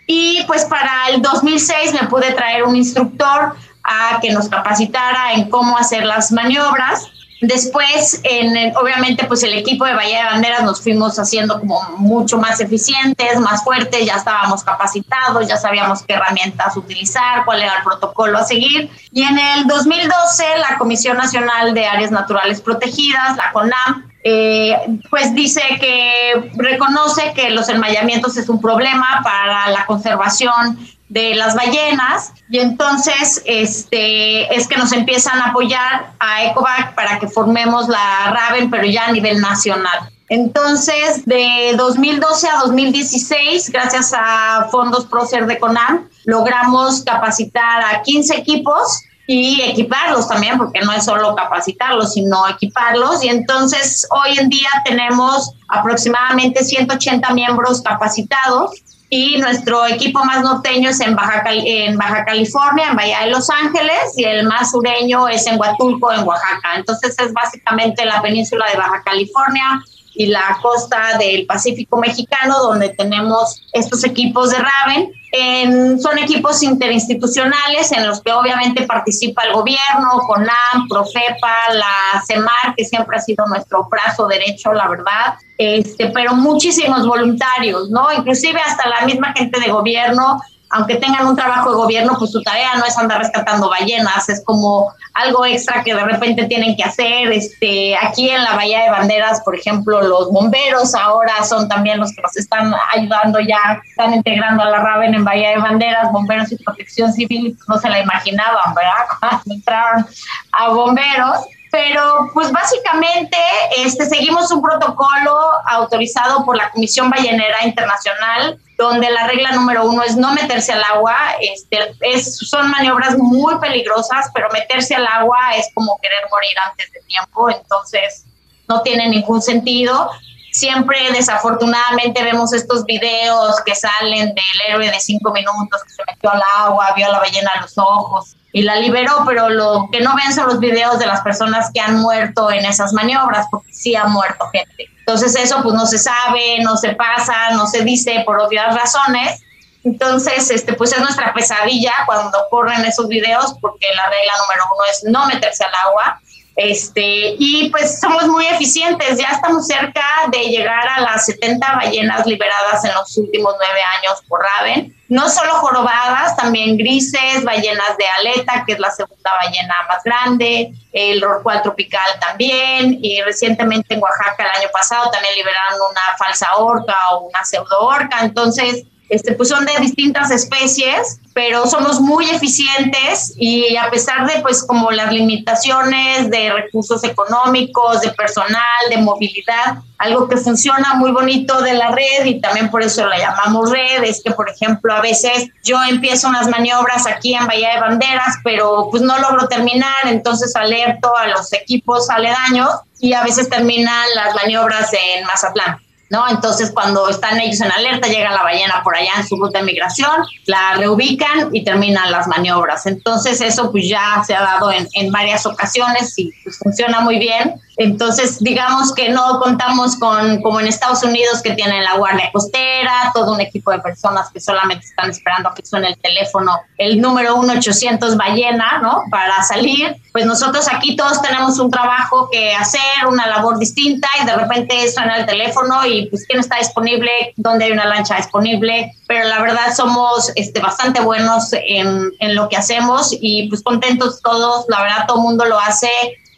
Y pues para el 2006 me pude traer un instructor a que nos capacitara en cómo hacer las maniobras. Después, en, obviamente, pues el equipo de Bahía de Banderas nos fuimos haciendo como mucho más eficientes, más fuertes, ya estábamos capacitados, ya sabíamos qué herramientas utilizar, cuál era el protocolo a seguir. Y en el 2012, la Comisión Nacional de Áreas Naturales Protegidas, la CONAM, eh, pues dice que reconoce que los enmayamientos es un problema para la conservación de las ballenas y entonces este es que nos empiezan a apoyar a ECOVAC para que formemos la RAVEN pero ya a nivel nacional. Entonces, de 2012 a 2016, gracias a fondos PROCER de CONAM, logramos capacitar a 15 equipos y equiparlos también, porque no es solo capacitarlos, sino equiparlos. Y entonces hoy en día tenemos aproximadamente 180 miembros capacitados y nuestro equipo más norteño es en Baja, en Baja California, en Bahía de Los Ángeles, y el más sureño es en Huatulco, en Oaxaca. Entonces es básicamente la península de Baja California, y la costa del Pacífico mexicano, donde tenemos estos equipos de Raven. son equipos interinstitucionales en los que obviamente participa el gobierno, CONAM, Profepa, la CEMAR, que siempre ha sido nuestro brazo derecho, la verdad, este, pero muchísimos voluntarios, ¿no? Inclusive hasta la misma gente de gobierno aunque tengan un trabajo de gobierno, pues su tarea no es andar rescatando ballenas, es como algo extra que de repente tienen que hacer. Este, aquí en la Bahía de Banderas, por ejemplo, los bomberos ahora son también los que nos están ayudando ya, están integrando a la Raven en Bahía de Banderas, bomberos y protección civil, no se la imaginaban, ¿verdad? Cuando entraron a bomberos pero pues básicamente este, seguimos un protocolo autorizado por la Comisión Ballenera Internacional, donde la regla número uno es no meterse al agua. Este, es, son maniobras muy peligrosas, pero meterse al agua es como querer morir antes de tiempo, entonces no tiene ningún sentido. Siempre desafortunadamente vemos estos videos que salen del héroe de cinco minutos que se metió al agua, vio a la ballena a los ojos y la liberó, pero lo que no ven son los videos de las personas que han muerto en esas maniobras, porque sí ha muerto gente. Entonces eso pues no se sabe, no se pasa, no se dice por obvias razones. Entonces, este, pues es nuestra pesadilla cuando corren esos videos, porque la regla número uno es no meterse al agua. Este, y pues somos muy eficientes, ya estamos cerca de llegar a las 70 ballenas liberadas en los últimos nueve años por Raven. No solo jorobadas, también grises, ballenas de aleta, que es la segunda ballena más grande, el rorcual tropical también, y recientemente en Oaxaca el año pasado también liberaron una falsa orca o una pseudo orca. Entonces, este, pues son de distintas especies, pero somos muy eficientes y a pesar de pues como las limitaciones de recursos económicos, de personal, de movilidad, algo que funciona muy bonito de la red y también por eso la llamamos red, es que por ejemplo a veces yo empiezo unas maniobras aquí en Bahía de Banderas, pero pues no logro terminar, entonces alerto a los equipos aledaños y a veces terminan las maniobras en Mazatlán. ¿No? Entonces, cuando están ellos en alerta, llega la ballena por allá en su ruta de migración, la reubican y terminan las maniobras. Entonces, eso pues ya se ha dado en, en varias ocasiones y pues, funciona muy bien. Entonces, digamos que no contamos con, como en Estados Unidos, que tienen la guardia costera, todo un equipo de personas que solamente están esperando a que suene el teléfono, el número 1800 ballena, ¿no? Para salir. Pues nosotros aquí todos tenemos un trabajo que hacer, una labor distinta y de repente suena el teléfono y pues quién está disponible, dónde hay una lancha disponible. Pero la verdad somos este, bastante buenos en, en lo que hacemos y pues contentos todos. La verdad todo el mundo lo hace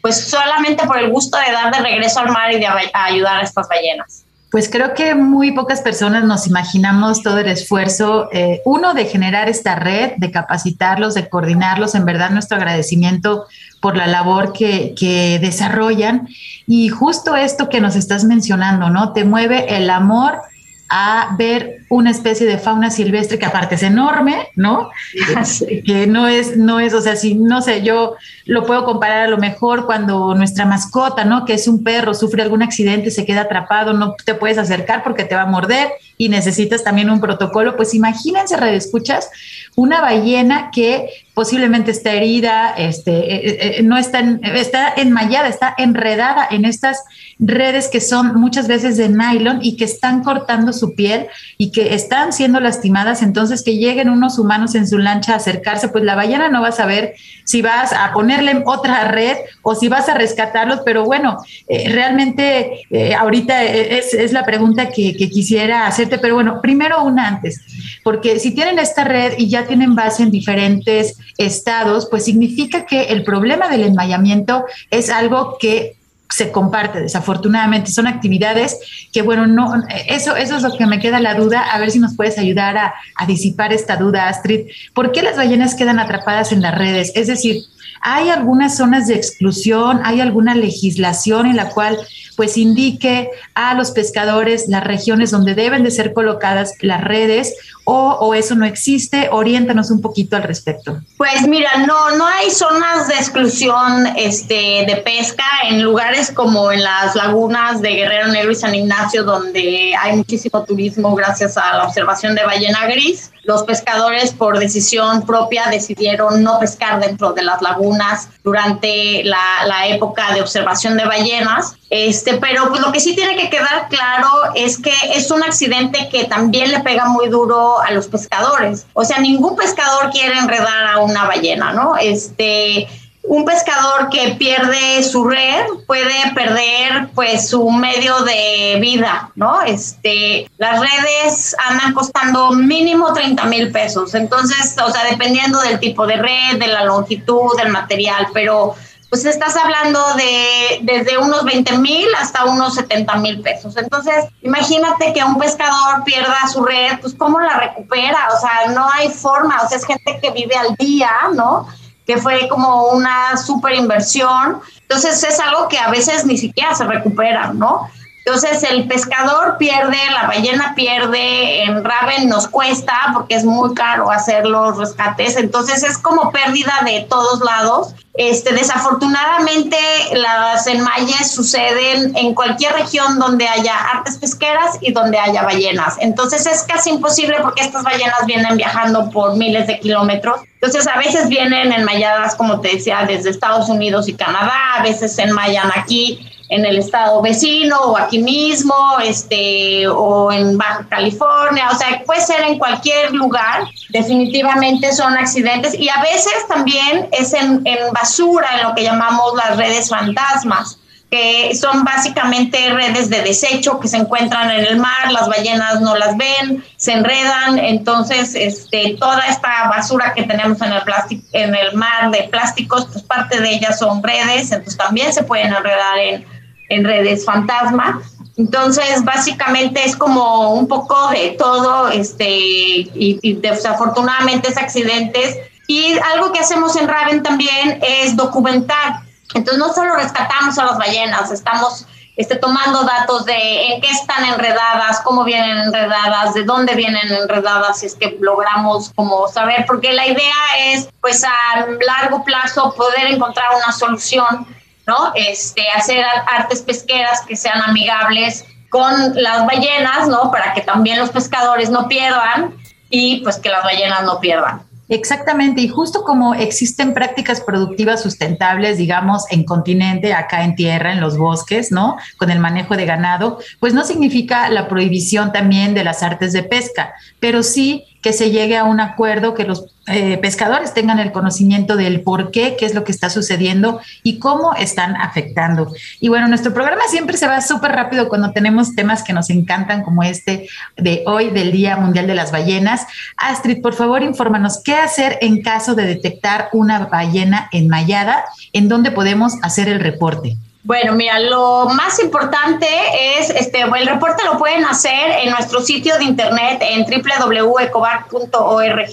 pues solamente por el gusto de dar de regreso al mar y de ayudar a estas ballenas. Pues creo que muy pocas personas nos imaginamos todo el esfuerzo, eh, uno, de generar esta red, de capacitarlos, de coordinarlos, en verdad nuestro agradecimiento por la labor que, que desarrollan y justo esto que nos estás mencionando, ¿no? Te mueve el amor a ver una especie de fauna silvestre que aparte es enorme, ¿no? Que no es, no es, o sea, si no sé, yo lo puedo comparar a lo mejor cuando nuestra mascota, ¿no? Que es un perro, sufre algún accidente, se queda atrapado, no te puedes acercar porque te va a morder y necesitas también un protocolo. Pues imagínense, escuchas, una ballena que posiblemente está herida, este, eh, eh, eh, no está, está enmayada, está enredada en estas redes que son muchas veces de nylon y que están cortando su piel y que están siendo lastimadas, entonces que lleguen unos humanos en su lancha a acercarse, pues la ballena no va a saber si vas a ponerle otra red o si vas a rescatarlos, pero bueno, realmente ahorita es, es, la pregunta que, que quisiera hacerte, pero bueno, primero una antes, porque si tienen esta red y ya tienen base en diferentes estados, pues significa que el problema del enmayamiento es algo que se comparte, desafortunadamente. Son actividades que, bueno, no, eso, eso es lo que me queda la duda. A ver si nos puedes ayudar a, a disipar esta duda, Astrid. ¿Por qué las ballenas quedan atrapadas en las redes? Es decir, ¿hay algunas zonas de exclusión? ¿Hay alguna legislación en la cual pues indique a los pescadores las regiones donde deben de ser colocadas las redes o, eso no existe? Oriéntanos un poquito al respecto. Pues mira, no, no hay zonas de exclusión este, de pesca en lugares como en las lagunas de Guerrero Negro y San Ignacio, donde hay muchísimo turismo gracias a la observación de ballena gris. Los pescadores por decisión propia decidieron no pescar dentro de las lagunas durante la, la época de observación de ballenas. Este, pero pues lo que sí tiene que quedar claro es que es un accidente que también le pega muy duro a los pescadores. O sea, ningún pescador quiere enredar a una ballena, ¿no? Este, un pescador que pierde su red puede perder pues su medio de vida, ¿no? Este, las redes andan costando mínimo 30 mil pesos, entonces, o sea, dependiendo del tipo de red, de la longitud, del material, pero pues estás hablando de desde unos 20 mil hasta unos 70 mil pesos. Entonces, imagínate que un pescador pierda su red, pues ¿cómo la recupera? O sea, no hay forma, o sea, es gente que vive al día, ¿no? Que fue como una super inversión. Entonces, es algo que a veces ni siquiera se recupera, ¿no? Entonces el pescador pierde, la ballena pierde, en Raven nos cuesta porque es muy caro hacer los rescates, entonces es como pérdida de todos lados. Este, desafortunadamente las enmayes suceden en cualquier región donde haya artes pesqueras y donde haya ballenas. Entonces es casi imposible porque estas ballenas vienen viajando por miles de kilómetros. Entonces a veces vienen enmayadas, como te decía, desde Estados Unidos y Canadá, a veces se enmayan aquí en el estado vecino o aquí mismo, este, o en Baja California, o sea, puede ser en cualquier lugar, definitivamente son accidentes y a veces también es en, en basura, en lo que llamamos las redes fantasmas que son básicamente redes de desecho que se encuentran en el mar, las ballenas no las ven, se enredan, entonces este, toda esta basura que tenemos en el, plástico, en el mar de plásticos, pues parte de ellas son redes, entonces también se pueden enredar en en redes fantasma. Entonces, básicamente es como un poco de todo, este, y, desafortunadamente es accidentes. Y algo que hacemos en Raven también es documentar. Entonces, no solo rescatamos a las ballenas, estamos este, tomando datos de en qué están enredadas, cómo vienen enredadas, de dónde vienen enredadas, si es que logramos como saber, porque la idea es, pues, a largo plazo poder encontrar una solución ¿no? Este, hacer artes pesqueras que sean amigables con las ballenas, ¿no? Para que también los pescadores no pierdan y pues que las ballenas no pierdan. Exactamente, y justo como existen prácticas productivas sustentables, digamos, en continente, acá en tierra, en los bosques, ¿no? Con el manejo de ganado, pues no significa la prohibición también de las artes de pesca, pero sí que se llegue a un acuerdo, que los eh, pescadores tengan el conocimiento del por qué, qué es lo que está sucediendo y cómo están afectando. Y bueno, nuestro programa siempre se va súper rápido cuando tenemos temas que nos encantan, como este de hoy, del Día Mundial de las Ballenas. Astrid, por favor, infórmanos qué hacer en caso de detectar una ballena enmayada, en dónde podemos hacer el reporte. Bueno, mira, lo más importante es, este, el reporte lo pueden hacer en nuestro sitio de internet en www.ecobar.org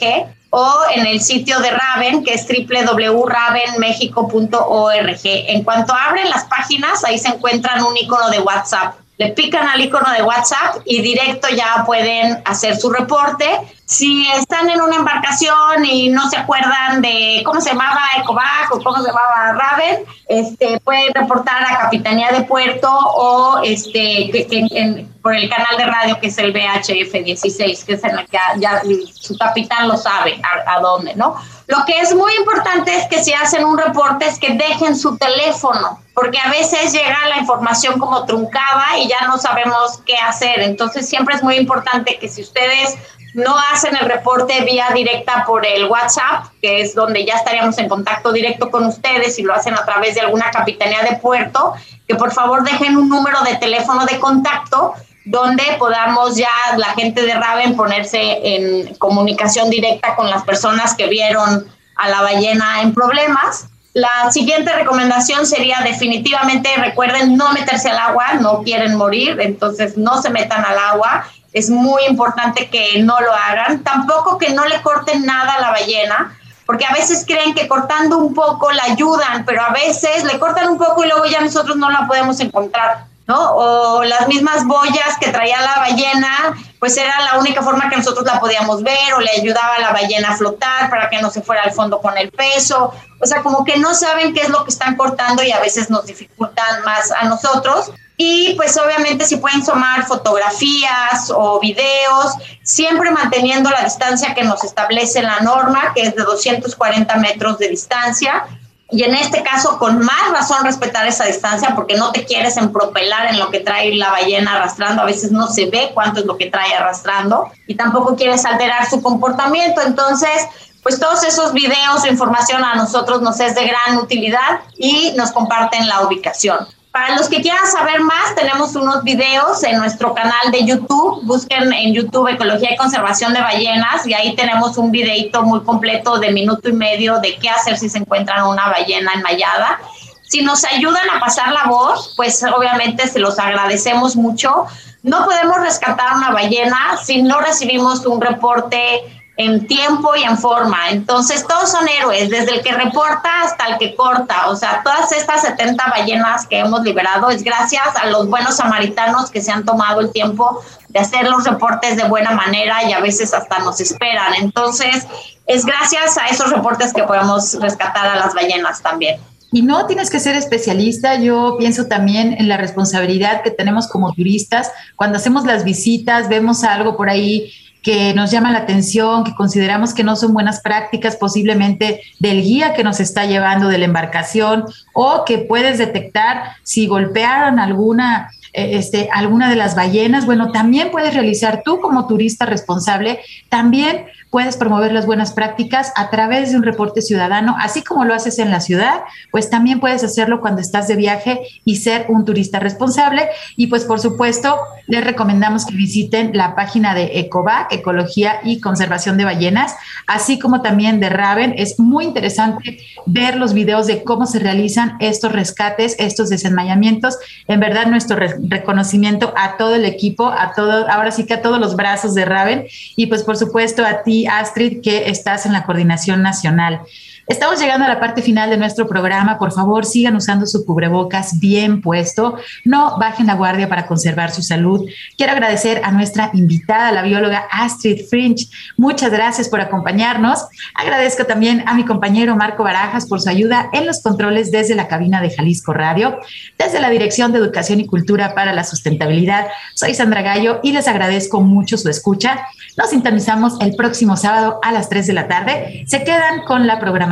o en el sitio de Raven, que es www.ravenmexico.org. En cuanto abren las páginas, ahí se encuentran un icono de WhatsApp le pican al icono de WhatsApp y directo ya pueden hacer su reporte. Si están en una embarcación y no se acuerdan de cómo se llamaba Ecovac o cómo se llamaba Raven, este, pueden reportar a Capitanía de Puerto o este, por el canal de radio que es el VHF 16, que es en el que ya, su capitán lo sabe a, a dónde, ¿no? Lo que es muy importante es que si hacen un reporte es que dejen su teléfono, porque a veces llega la información como truncada y ya no sabemos qué hacer. Entonces siempre es muy importante que si ustedes no hacen el reporte vía directa por el WhatsApp, que es donde ya estaríamos en contacto directo con ustedes y lo hacen a través de alguna capitanía de puerto, que por favor dejen un número de teléfono de contacto donde podamos ya la gente de Raven ponerse en comunicación directa con las personas que vieron a la ballena en problemas. La siguiente recomendación sería definitivamente, recuerden no meterse al agua, no quieren morir, entonces no se metan al agua. Es muy importante que no lo hagan. Tampoco que no le corten nada a la ballena, porque a veces creen que cortando un poco la ayudan, pero a veces le cortan un poco y luego ya nosotros no la podemos encontrar. ¿no? O las mismas boyas que traía la ballena, pues era la única forma que nosotros la podíamos ver o le ayudaba a la ballena a flotar para que no se fuera al fondo con el peso. O sea, como que no saben qué es lo que están cortando y a veces nos dificultan más a nosotros. Y pues obviamente si pueden tomar fotografías o videos, siempre manteniendo la distancia que nos establece la norma, que es de 240 metros de distancia y en este caso, con más razón respetar esa distancia porque no te quieres empropelar en lo que trae la ballena arrastrando. A veces no se ve cuánto es lo que trae arrastrando y tampoco quieres alterar su comportamiento. Entonces, pues todos esos videos o información a nosotros nos es de gran utilidad y nos comparten la ubicación. Para los que quieran saber más, tenemos unos videos en nuestro canal de YouTube. Busquen en YouTube Ecología y Conservación de Ballenas y ahí tenemos un videito muy completo de minuto y medio de qué hacer si se encuentran una ballena enmayada. Si nos ayudan a pasar la voz, pues obviamente se los agradecemos mucho. No podemos rescatar una ballena si no recibimos un reporte en tiempo y en forma. Entonces, todos son héroes, desde el que reporta hasta el que corta. O sea, todas estas 70 ballenas que hemos liberado es gracias a los buenos samaritanos que se han tomado el tiempo de hacer los reportes de buena manera y a veces hasta nos esperan. Entonces, es gracias a esos reportes que podemos rescatar a las ballenas también. Y no tienes que ser especialista, yo pienso también en la responsabilidad que tenemos como turistas. Cuando hacemos las visitas, vemos algo por ahí que nos llama la atención, que consideramos que no son buenas prácticas posiblemente del guía que nos está llevando de la embarcación o que puedes detectar si golpearon alguna este, alguna de las ballenas, bueno, también puedes realizar tú como turista responsable, también puedes promover las buenas prácticas a través de un reporte ciudadano, así como lo haces en la ciudad, pues también puedes hacerlo cuando estás de viaje y ser un turista responsable. Y pues por supuesto, les recomendamos que visiten la página de ECOVAC, Ecología y Conservación de Ballenas, así como también de Raven. Es muy interesante ver los videos de cómo se realizan estos rescates, estos desenmayamientos. En verdad, nuestro reconocimiento a todo el equipo, a todo, ahora sí que a todos los brazos de Raven y pues por supuesto a ti Astrid, que estás en la coordinación nacional. Estamos llegando a la parte final de nuestro programa. Por favor, sigan usando su cubrebocas bien puesto. No bajen la guardia para conservar su salud. Quiero agradecer a nuestra invitada, la bióloga Astrid Frinch. Muchas gracias por acompañarnos. Agradezco también a mi compañero Marco Barajas por su ayuda en los controles desde la cabina de Jalisco Radio, desde la Dirección de Educación y Cultura para la Sustentabilidad. Soy Sandra Gallo y les agradezco mucho su escucha. Nos sintonizamos el próximo sábado a las 3 de la tarde. Se quedan con la